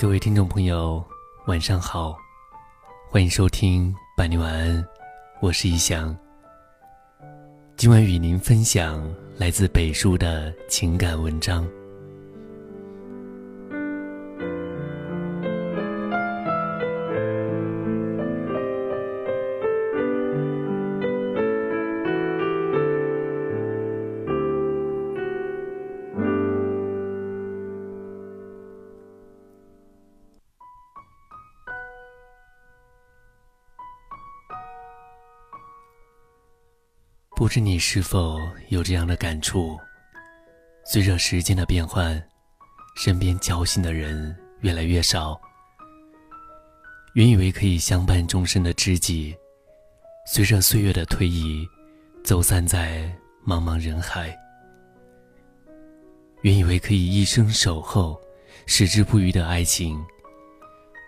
各位听众朋友，晚上好，欢迎收听伴你晚安，我是一翔。今晚与您分享来自北叔的情感文章。不知你是否有这样的感触？随着时间的变换，身边交心的人越来越少。原以为可以相伴终身的知己，随着岁月的推移，走散在茫茫人海。原以为可以一生守候、矢志不渝的爱情，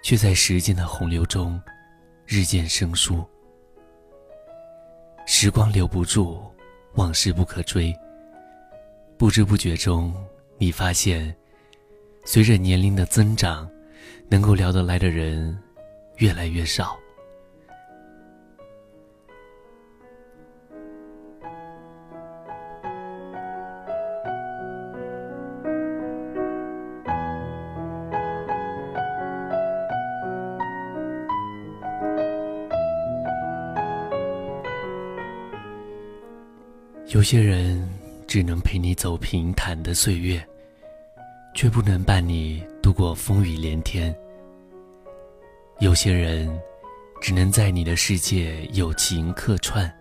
却在时间的洪流中日渐生疏。时光留不住，往事不可追。不知不觉中，你发现，随着年龄的增长，能够聊得来的人越来越少。有些人只能陪你走平坦的岁月，却不能伴你度过风雨连天。有些人只能在你的世界友情客串，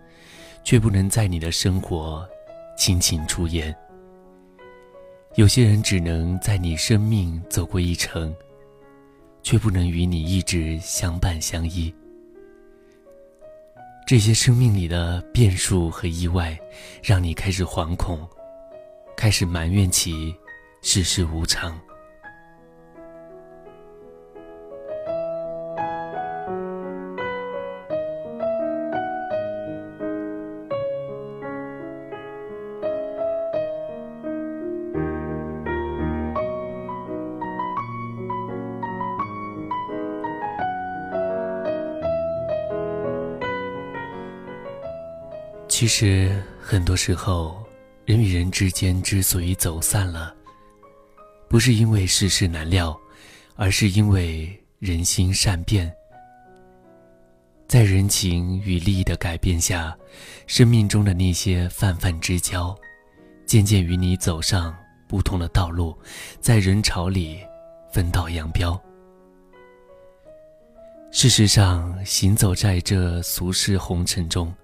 却不能在你的生活亲情出演。有些人只能在你生命走过一程，却不能与你一直相伴相依。这些生命里的变数和意外，让你开始惶恐，开始埋怨起世事无常。其实，很多时候，人与人之间之所以走散了，不是因为世事难料，而是因为人心善变。在人情与利益的改变下，生命中的那些泛泛之交，渐渐与你走上不同的道路，在人潮里分道扬镳。事实上，行走在这俗世红尘中。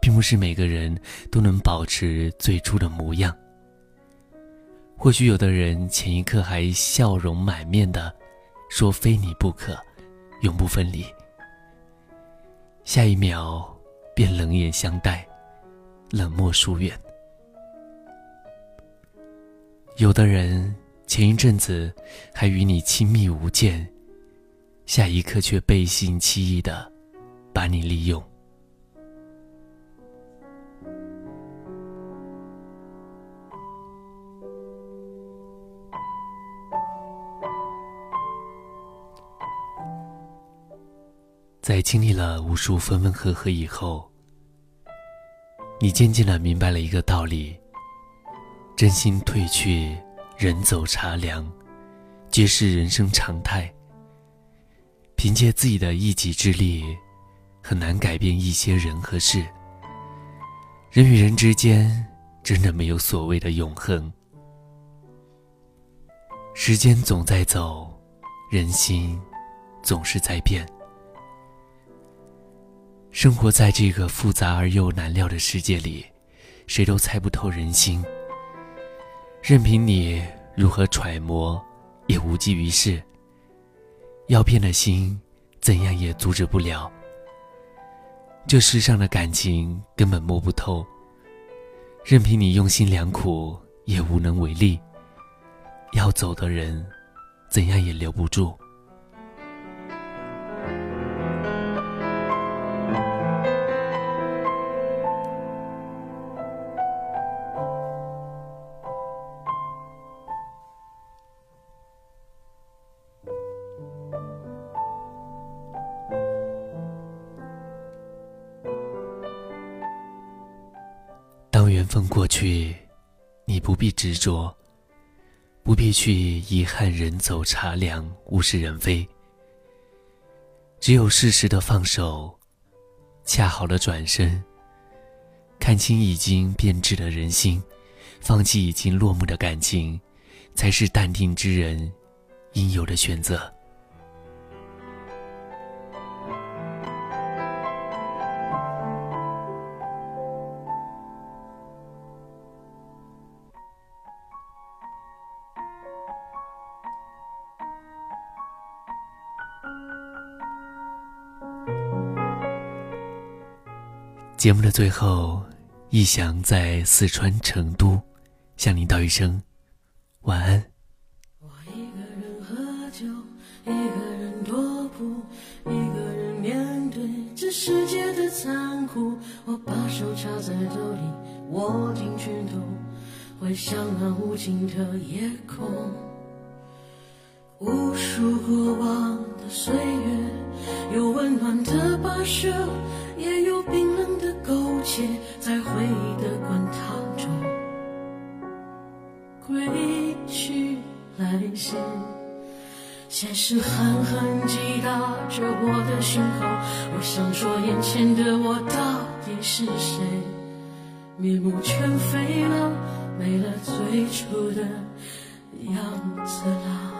并不是每个人都能保持最初的模样。或许有的人前一刻还笑容满面的说“非你不可，永不分离”，下一秒便冷眼相待，冷漠疏远。有的人前一阵子还与你亲密无间，下一刻却背信弃义的把你利用。在经历了无数分分合合以后，你渐渐的明白了一个道理：真心褪去，人走茶凉，皆是人生常态。凭借自己的一己之力，很难改变一些人和事。人与人之间，真的没有所谓的永恒。时间总在走，人心总是在变。生活在这个复杂而又难料的世界里，谁都猜不透人心。任凭你如何揣摩，也无济于事。要变的心，怎样也阻止不了。这世上的感情根本摸不透，任凭你用心良苦，也无能为力。要走的人，怎样也留不住。分过去，你不必执着，不必去遗憾人走茶凉，物是人非。只有适时的放手，恰好的转身，看清已经变质的人心，放弃已经落幕的感情，才是淡定之人应有的选择。节目的最后，逸翔在四川成都向您道一声晚安。我一个人喝酒，一个人踱步，一个人面对这世界的残酷。我把手插在兜里，握紧拳头，回想那无尽的夜空。无数过往的岁月，有温暖的跋涉，也有冰冷的苟且，在回忆的滚烫中归去来兮。现实狠狠击打着我的胸口，我想说，眼前的我到底是谁？面目全非了，没了最初的样子了。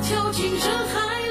跳进人海